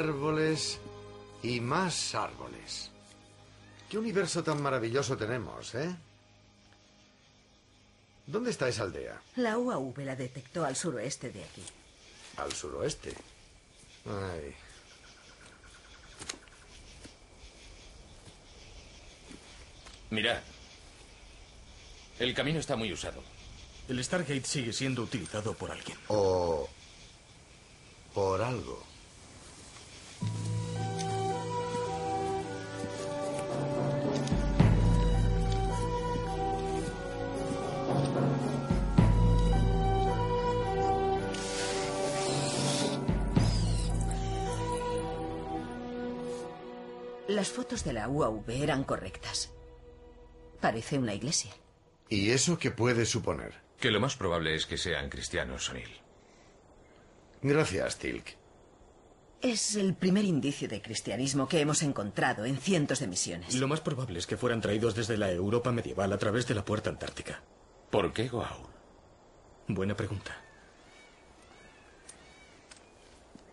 árboles y más árboles. Qué universo tan maravilloso tenemos, ¿eh? ¿Dónde está esa aldea? La UAV la detectó al suroeste de aquí. Al suroeste. Ay. Mirad. El camino está muy usado. El Stargate sigue siendo utilizado por alguien. O por algo. Las fotos de la UAV eran correctas. Parece una iglesia. ¿Y eso qué puede suponer? Que lo más probable es que sean cristianos, O'Neill. Gracias, Tilk. Es el primer indicio de cristianismo que hemos encontrado en cientos de misiones. Lo más probable es que fueran traídos desde la Europa medieval a través de la puerta antártica. ¿Por qué Goa'uld? Buena pregunta.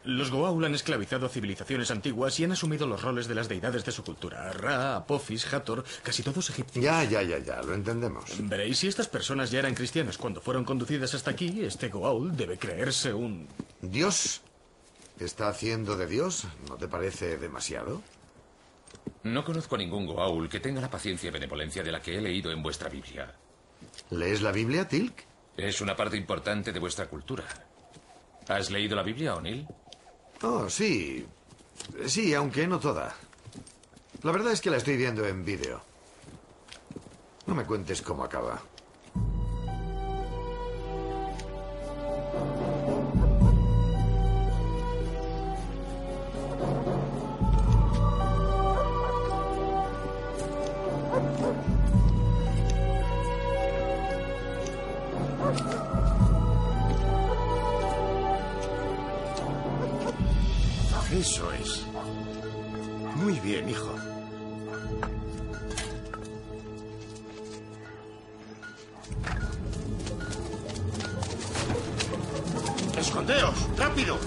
Los Goa'uld han esclavizado a civilizaciones antiguas y han asumido los roles de las deidades de su cultura. Ra, Apophis, Hathor, casi todos egipcios. Ya, ya, ya, ya, lo entendemos. Veréis, si estas personas ya eran cristianas cuando fueron conducidas hasta aquí, este Goa'uld debe creerse un... ¿Dios? ¿Está haciendo de Dios? ¿No te parece demasiado? No conozco a ningún Goa'uld que tenga la paciencia y benevolencia de la que he leído en vuestra Biblia. ¿Lees la Biblia, Tilk? Es una parte importante de vuestra cultura. ¿Has leído la Biblia, O'Neill? Oh, sí. Sí, aunque no toda. La verdad es que la estoy viendo en vídeo. No me cuentes cómo acaba. ¡Escondeos! ¡Rápido!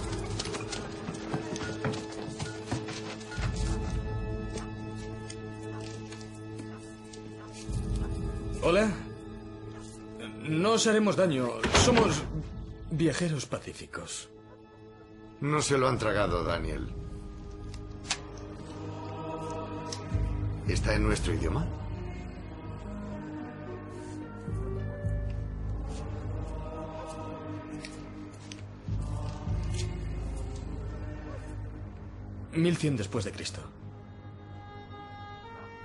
Hola. No os haremos daño. Somos viajeros pacíficos. No se lo han tragado, Daniel. ¿Está en nuestro idioma? Mil cien después de Cristo.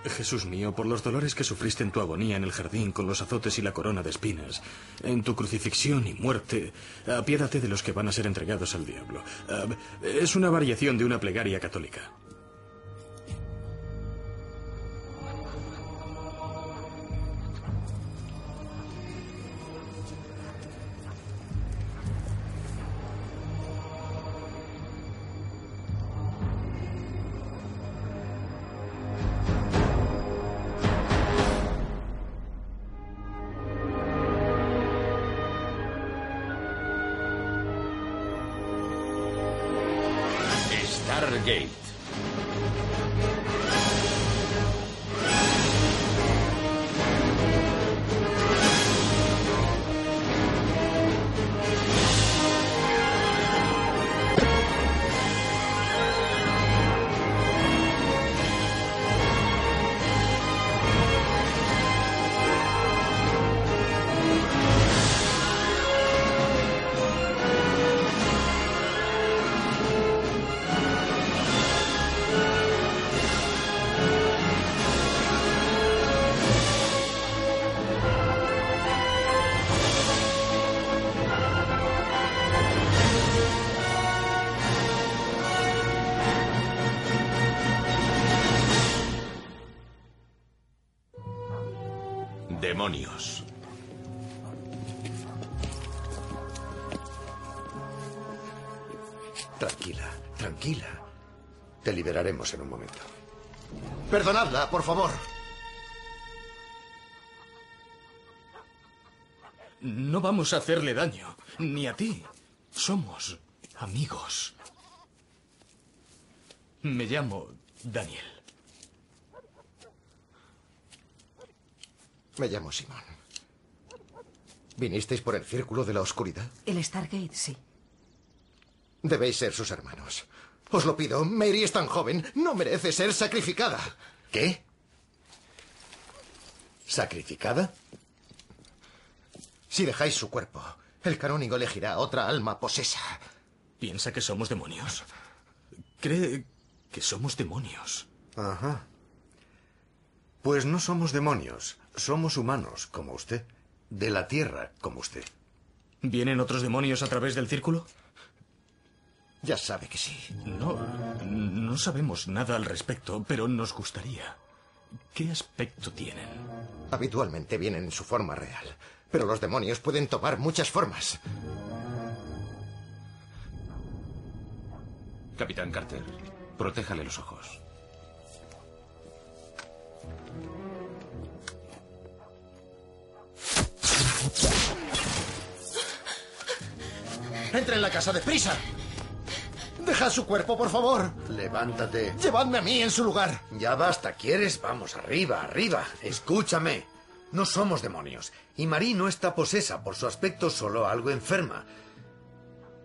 Jesús mío, por los dolores que sufriste en tu agonía en el jardín con los azotes y la corona de espinas, en tu crucifixión y muerte, apiádate de los que van a ser entregados al diablo. Ah, es una variación de una plegaria católica. Demonios. Tranquila, tranquila. Te liberaremos en un momento. Perdonadla, por favor. No vamos a hacerle daño, ni a ti. Somos amigos. Me llamo Daniel. Me llamo Simón. ¿Vinisteis por el círculo de la oscuridad? El Stargate, sí. Debéis ser sus hermanos. Os lo pido, Mary es tan joven, no merece ser sacrificada. ¿Qué? ¿Sacrificada? Si dejáis su cuerpo, el canónigo elegirá otra alma posesa. ¿Piensa que somos demonios? Cree que somos demonios. Ajá. Pues no somos demonios, somos humanos, como usted. De la Tierra, como usted. ¿Vienen otros demonios a través del círculo? Ya sabe que sí. No, no sabemos nada al respecto, pero nos gustaría. ¿Qué aspecto tienen? Habitualmente vienen en su forma real, pero los demonios pueden tomar muchas formas. Capitán Carter, protéjale los ojos. ¡Entra en la casa deprisa! ¡Deja su cuerpo, por favor! Levántate. ¡Llevadme a mí en su lugar! Ya basta, ¿quieres? Vamos, arriba, arriba. Escúchame. No somos demonios. Y Marie no está posesa, por su aspecto solo algo enferma.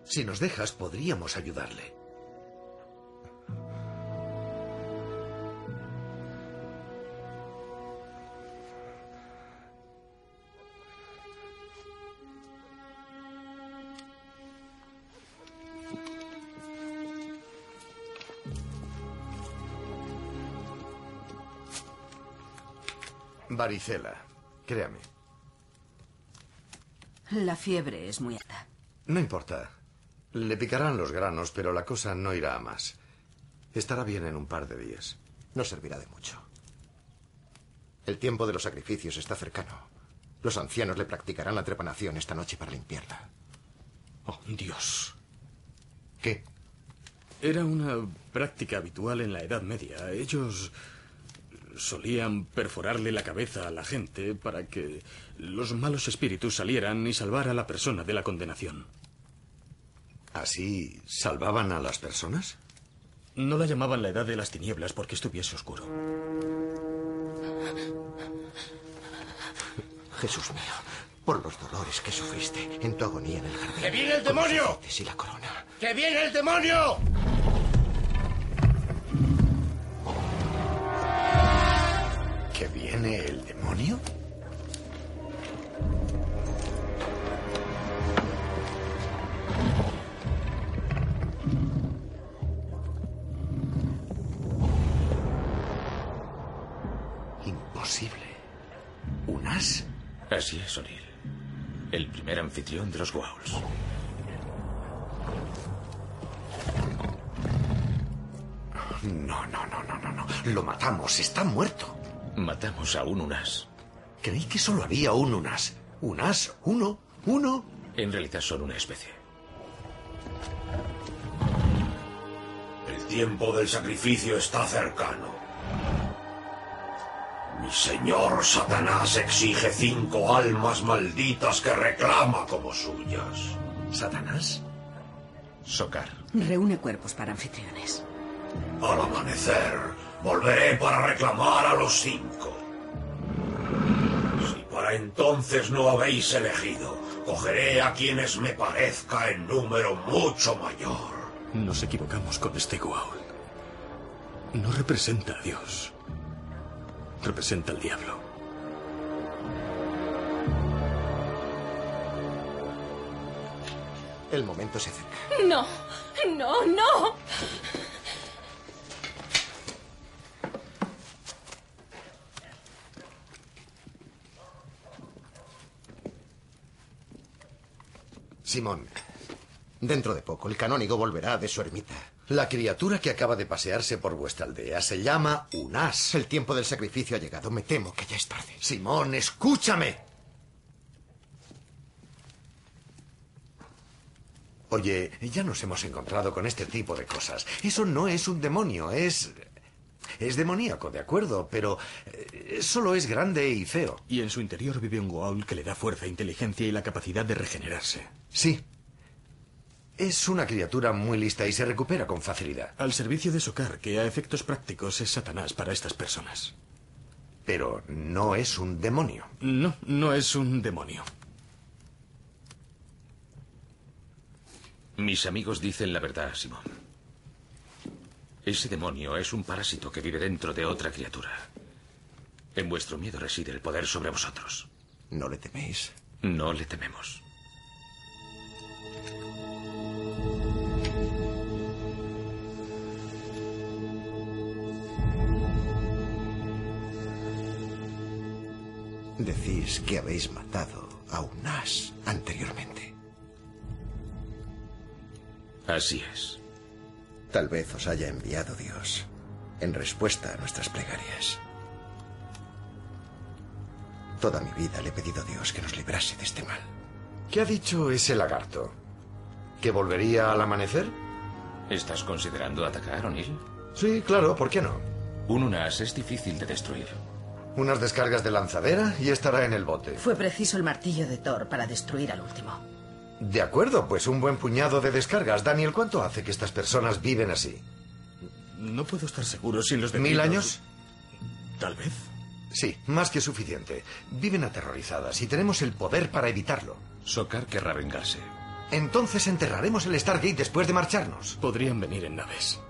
Si nos dejas, podríamos ayudarle. Varicela, créame. La fiebre es muy alta. No importa. Le picarán los granos, pero la cosa no irá a más. Estará bien en un par de días. No servirá de mucho. El tiempo de los sacrificios está cercano. Los ancianos le practicarán la trepanación esta noche para limpiarla. Oh, Dios. ¿Qué? Era una práctica habitual en la Edad Media. Ellos solían perforarle la cabeza a la gente para que los malos espíritus salieran y salvar a la persona de la condenación. ¿Así salvaban a las personas? No la llamaban la Edad de las Tinieblas porque estuviese oscuro. Jesús mío, por los dolores que sufriste en tu agonía en el jardín. ¡Que viene el demonio! y la corona. ¡Que viene el demonio! ¿Que viene el demonio? Imposible. ¿Un as? Así es, O'Neill. El primer anfitrión de los Gowls. No, no, no, no, no, no. Lo matamos. Está muerto. Matamos a un Unas. Creí que solo había un unas. ¿Un as? ¿Uno? ¿Uno? En realidad son una especie. El tiempo del sacrificio está cercano. Mi señor Satanás exige cinco almas malditas que reclama como suyas. ¿Satanás? Socar. Reúne cuerpos para anfitriones. Al amanecer, volveré para reclamar a los cinco. Si para entonces no habéis elegido, cogeré a quienes me parezca en número mucho mayor. Nos equivocamos con este Goa'uld. No representa a Dios. Representa al diablo. El momento se acerca. No, no, no. Simón, Dentro de poco, el canónigo volverá de su ermita. La criatura que acaba de pasearse por vuestra aldea se llama un as. El tiempo del sacrificio ha llegado. Me temo que ya es tarde. Simón, escúchame. Oye, ya nos hemos encontrado con este tipo de cosas. Eso no es un demonio, es... Es demoníaco, de acuerdo, pero eh, solo es grande y feo. Y en su interior vive un Goa'uld que le da fuerza, inteligencia y la capacidad de regenerarse. Sí. Es una criatura muy lista y se recupera con facilidad. Al servicio de Sokar, que a efectos prácticos es Satanás para estas personas. Pero no es un demonio. No, no es un demonio. Mis amigos dicen la verdad, Simón. Ese demonio es un parásito que vive dentro de otra criatura. En vuestro miedo reside el poder sobre vosotros. ¿No le teméis? No le tememos. Decís que habéis matado a un as anteriormente. Así es. Tal vez os haya enviado Dios en respuesta a nuestras plegarias. Toda mi vida le he pedido a Dios que nos librase de este mal. ¿Qué ha dicho ese lagarto? ¿Que volvería al amanecer? ¿Estás considerando atacar, O'Neill? Sí, claro, ¿por qué no? Un unas es difícil de destruir. Unas descargas de lanzadera y estará en el bote. Fue preciso el martillo de Thor para destruir al último. De acuerdo, pues un buen puñado de descargas. Daniel, ¿cuánto hace que estas personas viven así? No puedo estar seguro sin los ¿Mil años? Tal vez. Sí, más que suficiente. Viven aterrorizadas y tenemos el poder para evitarlo. Sokar querrá vengarse. Entonces enterraremos el Stargate después de marcharnos. Podrían venir en naves.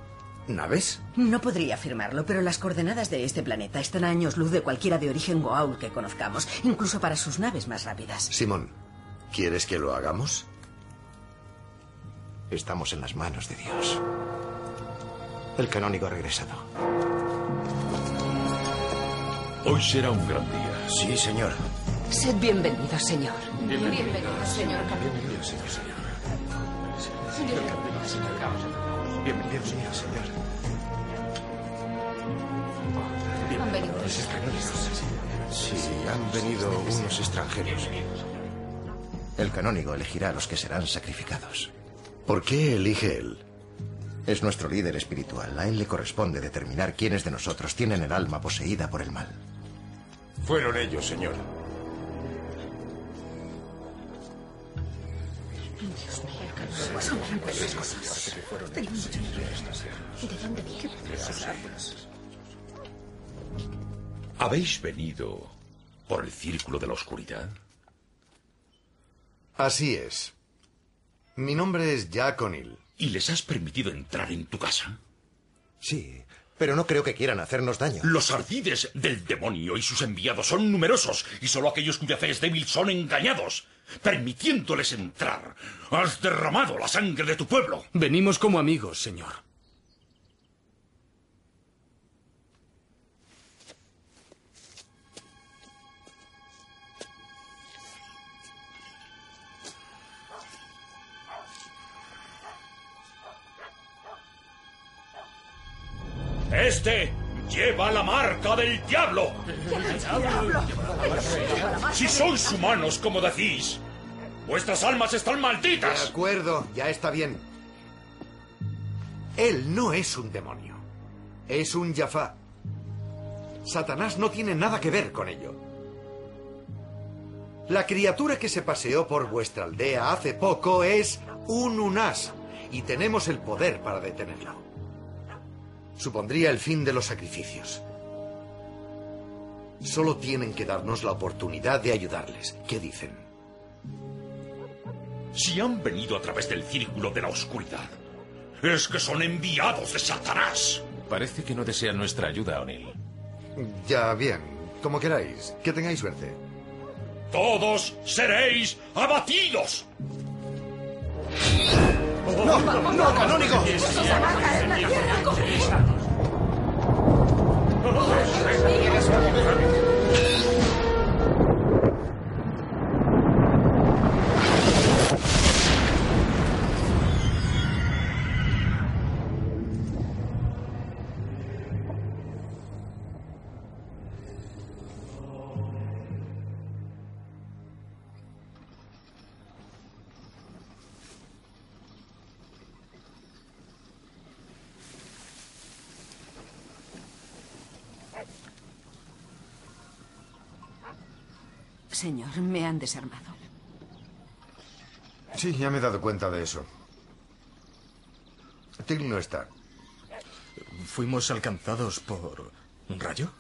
¿Naves? No podría afirmarlo, pero las coordenadas de este planeta están a años luz de cualquiera de origen Goa'uld que conozcamos, incluso para sus naves más rápidas. Simón, ¿quieres que lo hagamos? Estamos en las manos de Dios. El canónigo ha regresado. Hoy será un gran día. Sí, señor. Sed bienvenido, señor. Bienvenido, señor Bienvenido, señor, señor. Bienvenido, señor, señor. Han venido. Sí, han venido unos extranjeros. El canónigo elegirá a los que serán sacrificados. ¿Por qué elige él? Es nuestro líder espiritual. A él le corresponde determinar quiénes de nosotros tienen el alma poseída por el mal. Fueron ellos, señor. ¿Habéis venido por el círculo de la oscuridad? Así es. Mi nombre es Jack O'Neill. ¿Y les has permitido entrar en tu casa? Sí, pero no creo que quieran hacernos daño. Los ardides del demonio y sus enviados son numerosos, y solo aquellos cuya fe es débil son engañados. Permitiéndoles entrar, has derramado la sangre de tu pueblo. Venimos como amigos, señor. Este lleva la marca del diablo. Si sois humanos, como decís, vuestras almas están De malditas. acuerdo, ya está bien. Él no es un demonio. Es un Jafá. Satanás no tiene nada que ver con ello. La criatura que se paseó por vuestra aldea hace poco es un Unas y tenemos el poder para detenerlo. Supondría el fin de los sacrificios. Solo tienen que darnos la oportunidad de ayudarles. ¿Qué dicen? Si han venido a través del círculo de la oscuridad, es que son enviados de Satanás. Parece que no desean nuestra ayuda, O'Neill. Ya bien, como queráis. Que tengáis suerte. Todos seréis abatidos. ¡No, canónigo! Señor. Me han desarmado. Sí, ya me he dado cuenta de eso. Till no está. ¿Fuimos alcanzados por un rayo?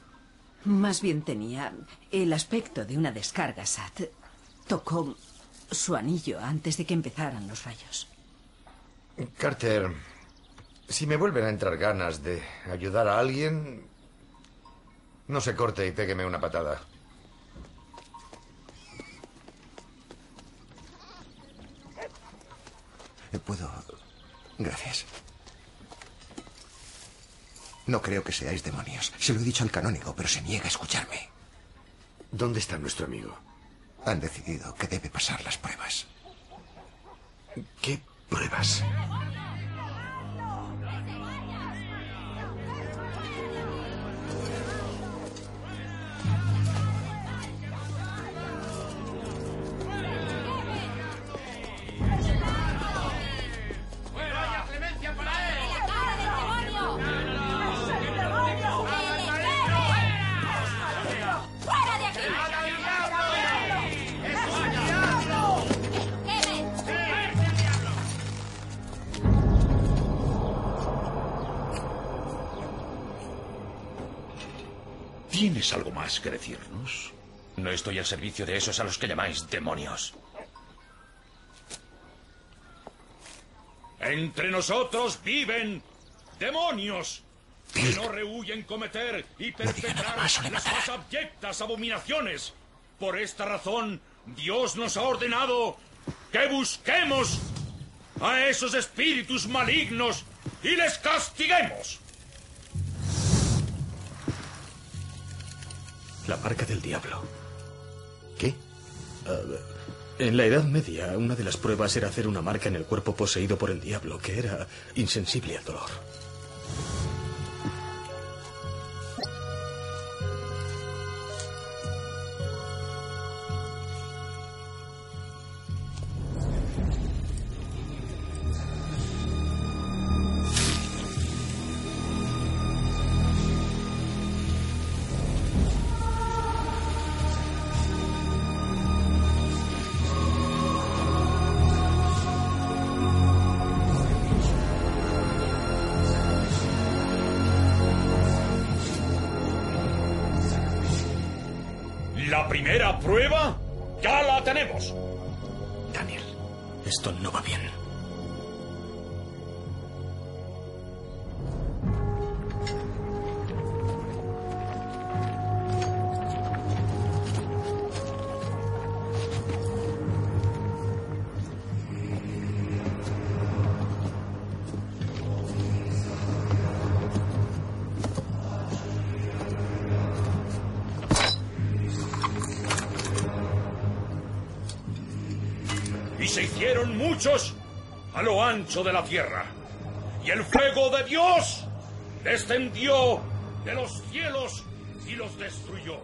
Más bien tenía el aspecto de una descarga SAT. Tocó su anillo antes de que empezaran los rayos. Carter, si me vuelven a entrar ganas de ayudar a alguien, no se corte y pégueme una patada. ¿Puedo...? Gracias. No creo que seáis demonios. Se lo he dicho al canónigo, pero se niega a escucharme. ¿Dónde está nuestro amigo? Han decidido que debe pasar las pruebas. ¿Qué pruebas? Servicio de esos a los que llamáis demonios. Entre nosotros viven demonios que no rehuyen cometer y perpetrar las más abyectas abominaciones. Por esta razón, Dios nos ha ordenado que busquemos a esos espíritus malignos y les castiguemos. La marca del diablo. ¿Qué? en la Edad Media, una de las pruebas era hacer una marca en el cuerpo poseído por el diablo, que era insensible al dolor. Se hicieron muchos a lo ancho de la tierra. Y el fuego de Dios descendió de los cielos y los destruyó.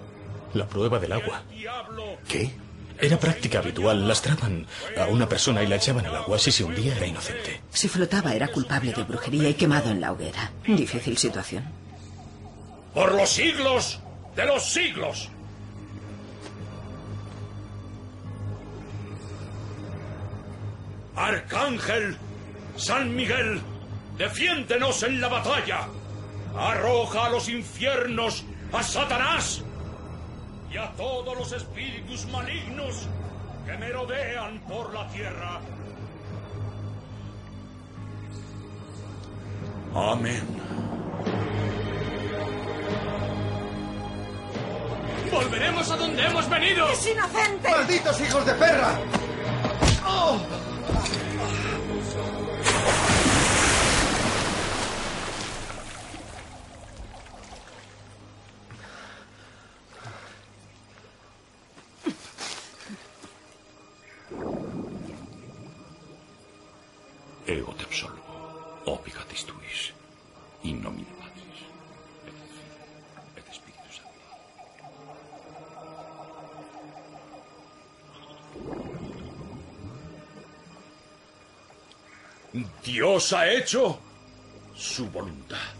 La prueba del agua. Diablo ¿Qué? Era práctica habitual. Lastraban a una persona y la echaban al agua. Si se hundía, era inocente. Si flotaba era culpable de brujería y quemado en la hoguera. Difícil situación. por los siglos de los siglos. Arcángel, San Miguel, defiéndenos en la batalla. Arroja a los infiernos a Satanás y a todos los espíritus malignos que merodean por la tierra. Amén. ¡Volveremos a donde hemos venido! ¡Es inocente! ¡Malditos hijos de perra! ¡Oh! Ego te absolvo, obligatis Dios ha hecho su voluntad.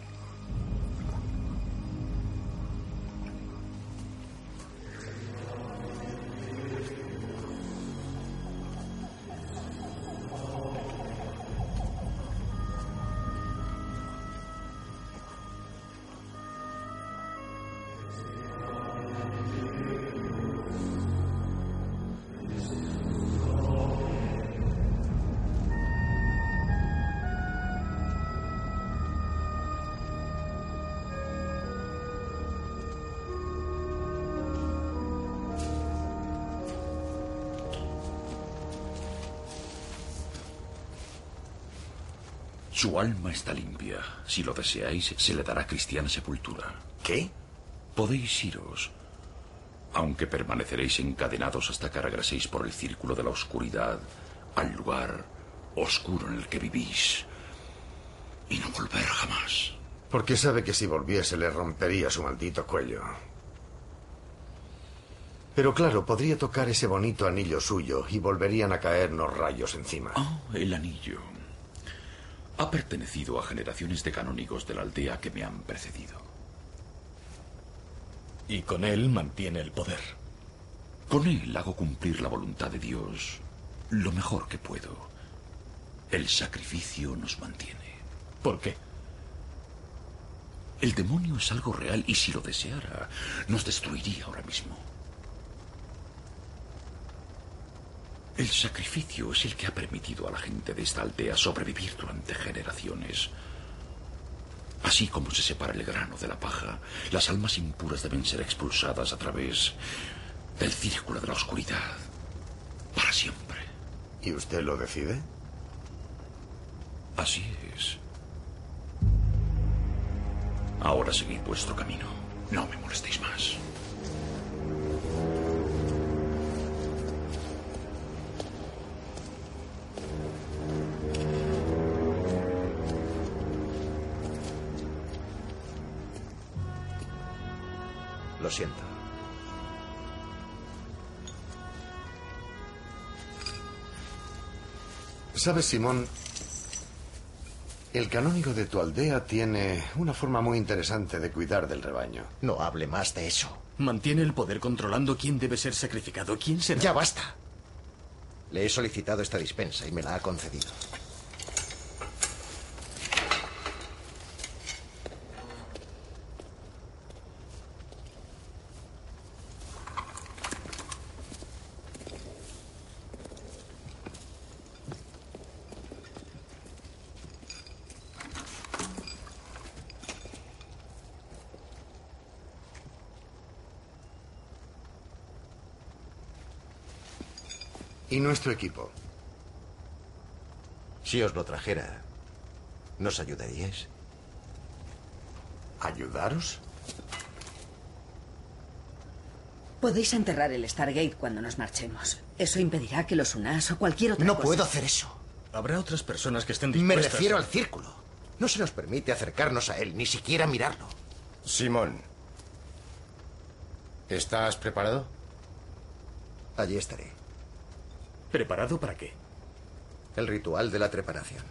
Su alma está limpia. Si lo deseáis, se le dará cristiana sepultura. ¿Qué? Podéis iros, aunque permaneceréis encadenados hasta que regreséis por el círculo de la oscuridad al lugar oscuro en el que vivís y no volver jamás. Porque sabe que si volviese le rompería su maldito cuello. Pero claro, podría tocar ese bonito anillo suyo y volverían a caernos rayos encima. Oh, el anillo. Ha pertenecido a generaciones de canónigos de la aldea que me han precedido. Y con él mantiene el poder. Con él hago cumplir la voluntad de Dios lo mejor que puedo. El sacrificio nos mantiene. ¿Por qué? El demonio es algo real y si lo deseara, nos destruiría ahora mismo. El sacrificio es el que ha permitido a la gente de esta aldea sobrevivir durante generaciones. Así como se separa el grano de la paja, las almas impuras deben ser expulsadas a través del círculo de la oscuridad. Para siempre. ¿Y usted lo decide? Así es. Ahora seguid vuestro camino. No me molestéis más. Lo siento. ¿Sabes, Simón? El canónigo de tu aldea tiene una forma muy interesante de cuidar del rebaño. No hable más de eso. Mantiene el poder controlando quién debe ser sacrificado, quién será. Ya basta. Le he solicitado esta dispensa y me la ha concedido. ¿Y nuestro equipo? Si os lo trajera, ¿nos ayudaríais? ¿Ayudaros? Podéis enterrar el Stargate cuando nos marchemos. Eso impedirá que los unas o cualquier otra No cosa- puedo hacer eso. Habrá otras personas que estén Me dispuestas. refiero al círculo. No se nos permite acercarnos a él, ni siquiera mirarlo. Simón, ¿estás preparado? Allí estaré. ¿Preparado para qué? El ritual de la trepanación.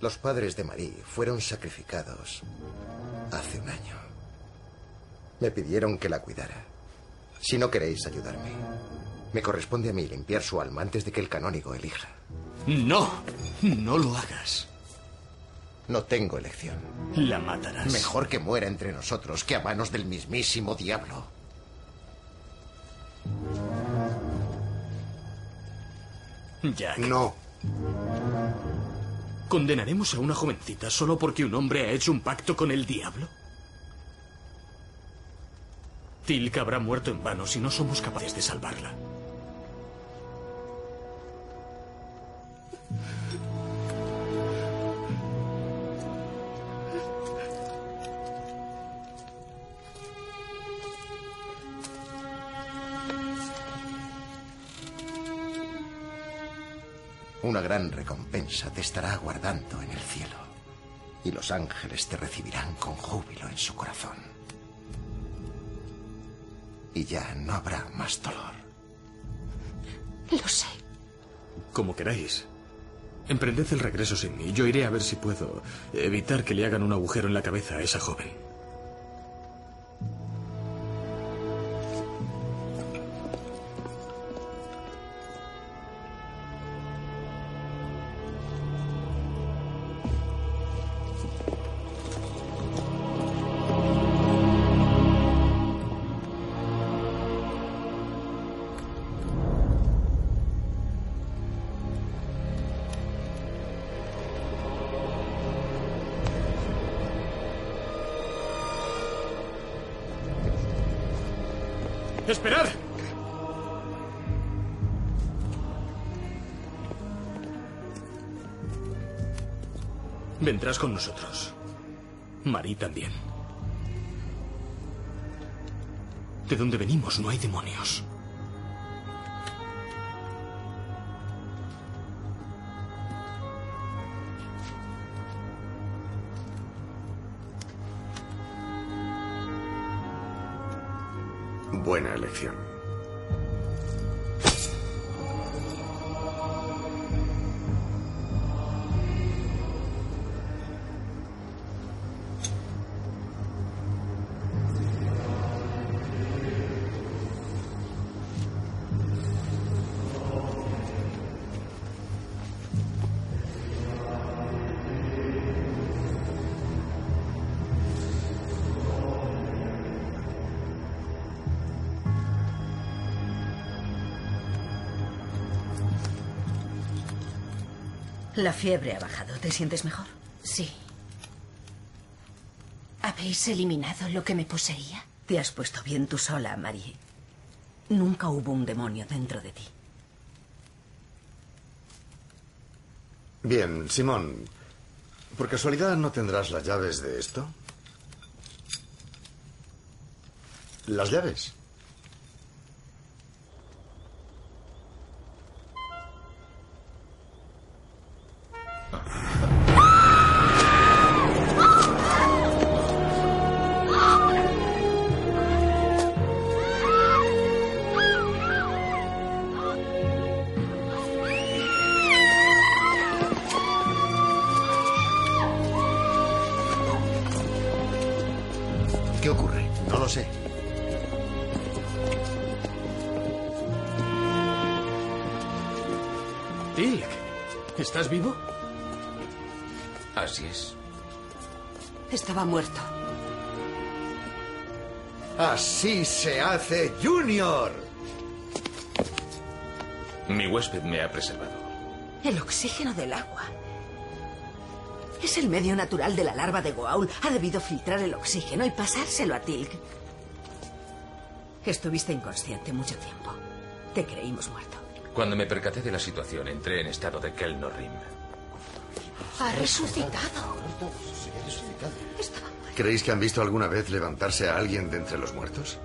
Los padres de Marie fueron sacrificados hace un año. Me pidieron que la cuidara. Si no queréis ayudarme, me corresponde a mí limpiar su alma antes de que el canónigo elija. No, no lo hagas. No tengo elección. La matarás. Mejor que muera entre nosotros que a manos del mismísimo diablo. Jack. No. ¿Condenaremos a una jovencita solo porque un hombre ha hecho un pacto con el diablo? Tilka habrá muerto en vano si no somos capaces de salvarla. Una gran recompensa te estará aguardando en el cielo. Y los ángeles te recibirán con júbilo en su corazón. Y ya no habrá más dolor. Lo sé. Como queráis. Emprended el regreso sin mí. Yo iré a ver si puedo evitar que le hagan un agujero en la cabeza a esa joven. Con nosotros. Marí también. De donde venimos no hay demonios. Buena elección. La fiebre ha bajado. ¿Te sientes mejor? Sí. ¿Habéis eliminado lo que me poseía? Te has puesto bien tú sola, Marie. Nunca hubo un demonio dentro de ti. Bien, Simón. ¿Por casualidad no tendrás las llaves de esto? ¿Las llaves? Tilk, ¿estás vivo? Así es. Estaba muerto. Así se hace, Junior. Mi huésped me ha preservado. El oxígeno del agua. Es el medio natural de la larva de Goa'uld. Ha debido filtrar el oxígeno y pasárselo a Tilk. Estuviste inconsciente mucho tiempo. Te creímos muerto. Cuando me percaté de la situación, entré en estado de Kelnorim. Ha resucitado. ¿Creéis que han visto alguna vez levantarse a alguien de entre los muertos?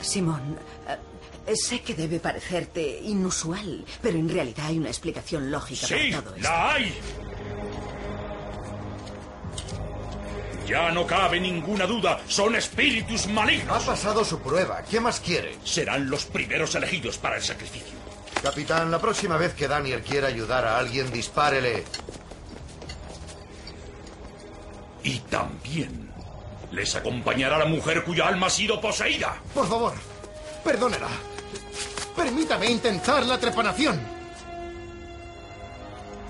Simón, eh, sé que debe parecerte inusual, pero en realidad hay una explicación lógica Sí, para todo esto. la hay. Ya no cabe ninguna duda, son espíritus malignos. Ha pasado su prueba. ¿Qué más quiere? Serán los primeros elegidos para el sacrificio. Capitán, la próxima vez que Daniel quiera ayudar a alguien, dispárele. Y también les acompañará la mujer cuya alma ha sido poseída. Por favor, perdónela. Permítame intentar la trepanación.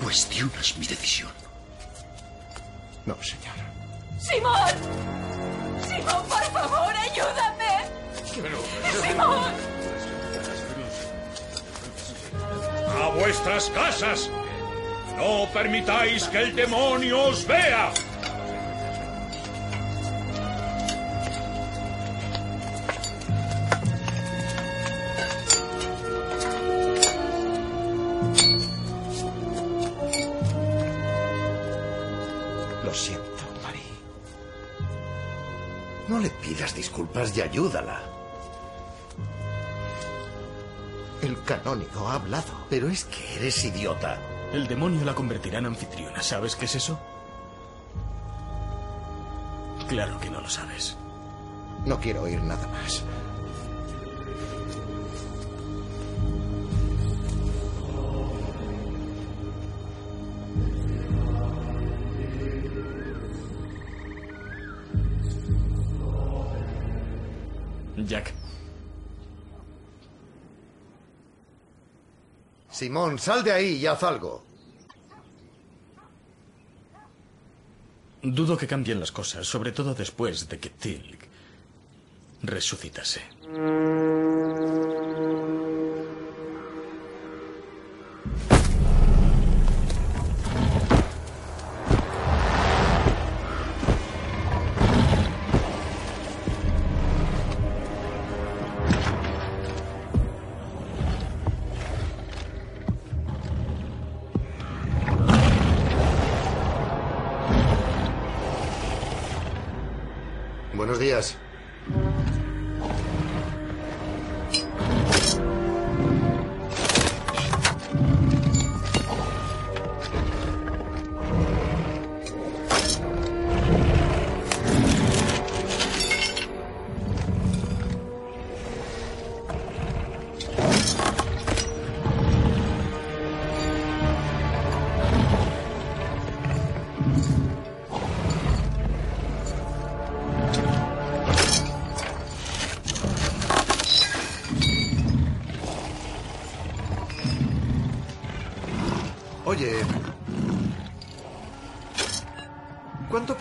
Cuestionas mi decisión. No, señor. ¡Simón! ¡Simón, por favor, ayúdame! ¡Simón! A vuestras casas. No permitáis que el demonio os vea. Y ayúdala. El canónigo ha hablado. Pero es que eres idiota. El demonio la convertirá en anfitriona. ¿Sabes qué es eso? Claro que no lo sabes. No quiero oír nada más. Simón, sal de ahí y haz algo. dudo que cambien las cosas, sobre todo después de que Tilk resucitase.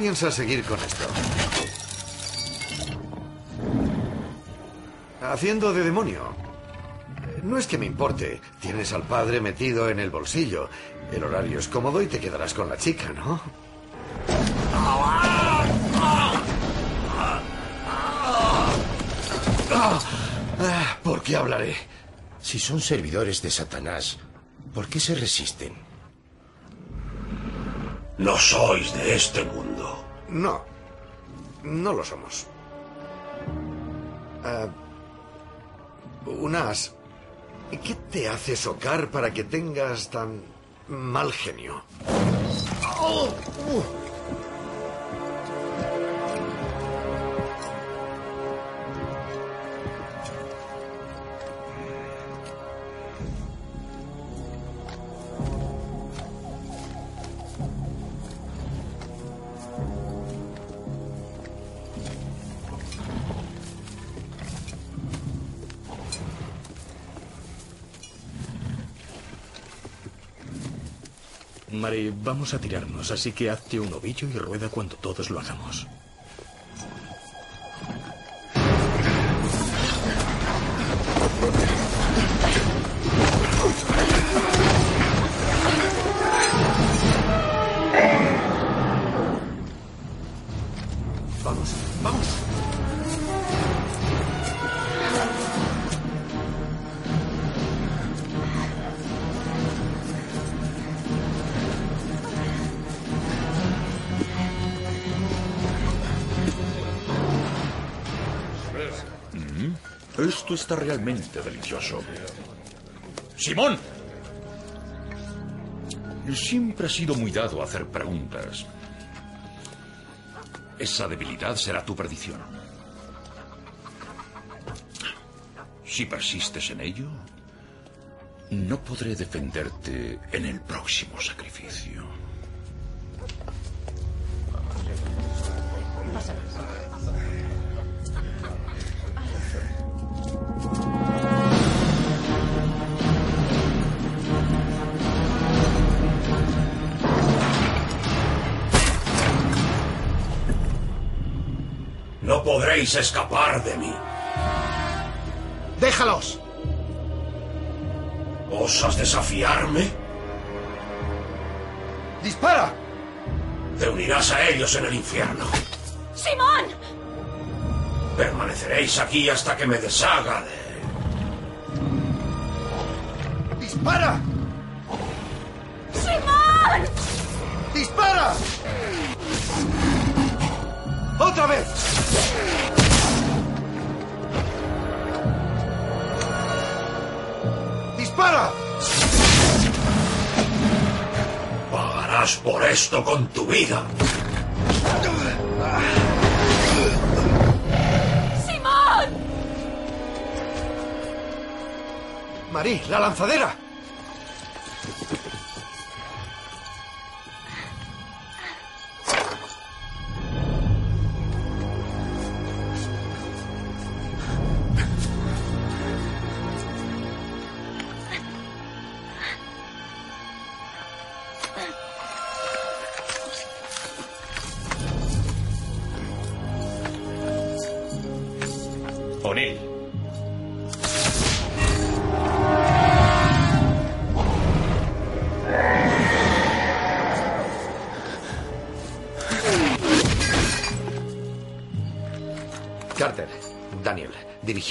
¿Cuánto piensas seguir con esto? Haciendo de demonio. No es que me importe. Tienes al padre metido en el bolsillo. El horario es cómodo y te quedarás con la chica, ¿no? ¿Por qué hablaré? Si son servidores de Satanás, ¿por qué se resisten? No sois de este mundo. No, no lo somos. Ah, Unas, ¿qué te hace socar para que tengas tan mal genio? Oh, uh. Vamos a tirarnos, así que hazte un ovillo y rueda cuando todos lo hagamos. Esto está realmente delicioso. Simón. Siempre has sido muy dado a hacer preguntas. Esa debilidad será tu perdición. Si persistes en ello, no podré defenderte en el próximo sacrificio. Podréis escapar de mí. ¡Déjalos! ¿Osas desafiarme? ¡Dispara! Te unirás a ellos en el infierno. ¡Simón! Permaneceréis aquí hasta que me deshaga de... ¡Dispara! ¡Simón! ¡Dispara! ¡Otra vez! ¡Dispara! Pagarás por esto con tu vida. ¡Simón! Marí, la lanzadera.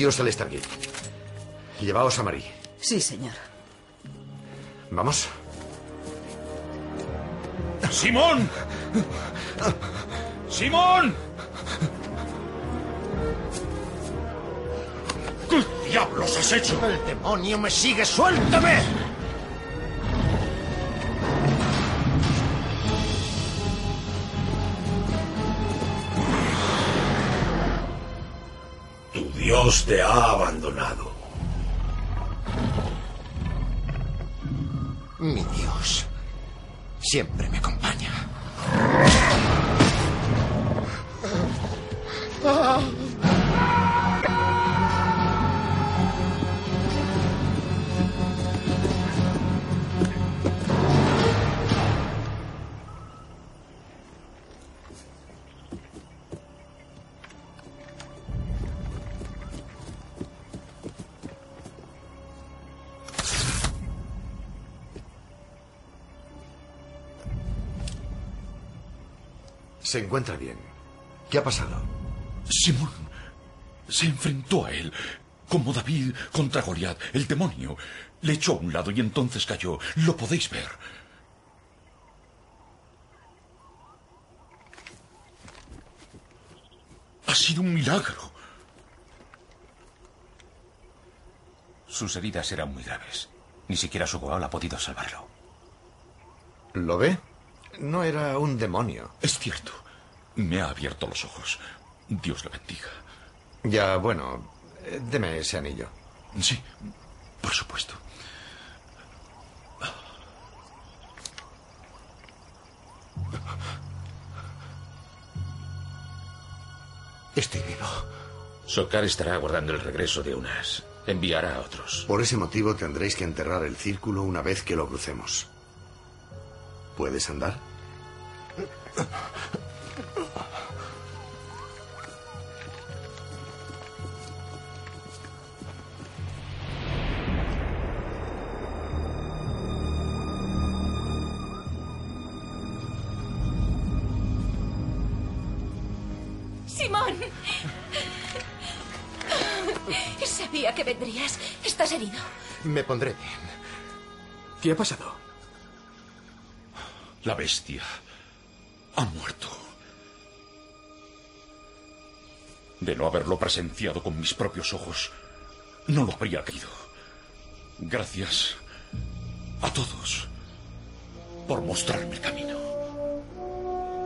dirigiros al Stargate. Llevaos a Marie. Sí, señor. ¿Vamos? ¡Simón! ¡Simón! ¿Qué diablos has hecho? El demonio me sigue, suéltame. Te ha abandonado. Mi Dios siempre me Se encuentra bien. ¿Qué ha pasado? Simón se enfrentó a él, como David contra Goliat, el demonio. Le echó a un lado y entonces cayó. Lo podéis ver. Ha sido un milagro. Sus heridas eran muy graves. Ni siquiera su goal ha podido salvarlo. ¿Lo ve? No era un demonio. Es cierto. Me ha abierto los ojos. Dios le bendiga. Ya, bueno, eh, deme ese anillo. Sí, por supuesto. Estoy vivo. Sokar estará aguardando el regreso de Unas. Enviará a otros. Por ese motivo tendréis que enterrar el círculo una vez que lo crucemos. ¿Puedes andar? Pondré bien. ¿Qué ha pasado? La bestia ha muerto. De no haberlo presenciado con mis propios ojos, no lo habría creído. Gracias a todos por mostrarme el camino.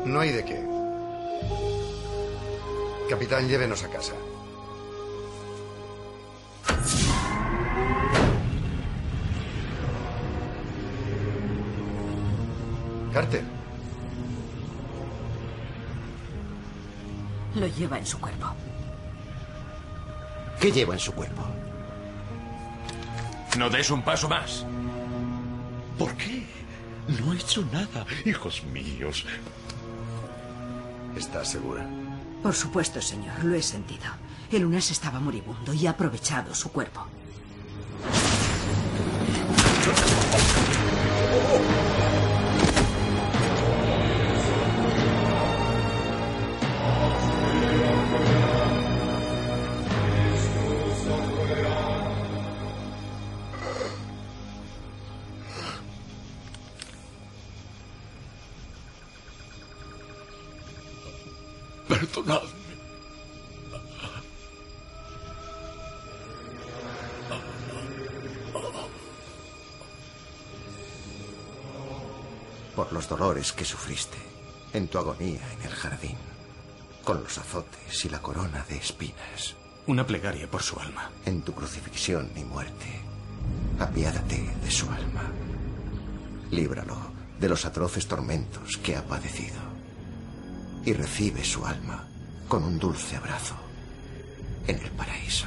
No hay de qué. Capitán, llévenos a casa. Carter. Lo lleva en su cuerpo. ¿Qué lleva en su cuerpo? No des un paso más. ¿Por qué? No he hecho nada, hijos míos. ¿Estás segura? Por supuesto, señor, lo he sentido. El Unas estaba moribundo y ha aprovechado su cuerpo. Por los dolores que sufriste en tu agonía en el jardín, con los azotes y la corona de espinas. Una plegaria por su alma. En tu crucifixión y muerte, apiádate de su alma. Líbralo de los atroces tormentos que ha padecido. Y recibe su alma con un dulce abrazo en el paraíso.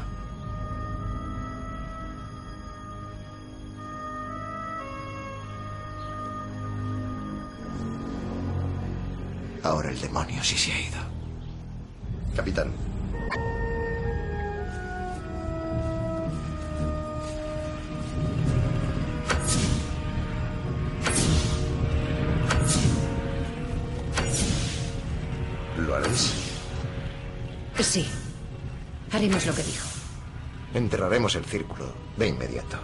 El demonio sí se ha ido. Capitán. ¿Lo haréis? Sí. Haremos lo que dijo. Enterraremos el círculo de inmediato.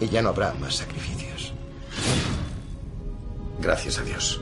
Y ya no habrá más sacrificios. Gracias a Dios.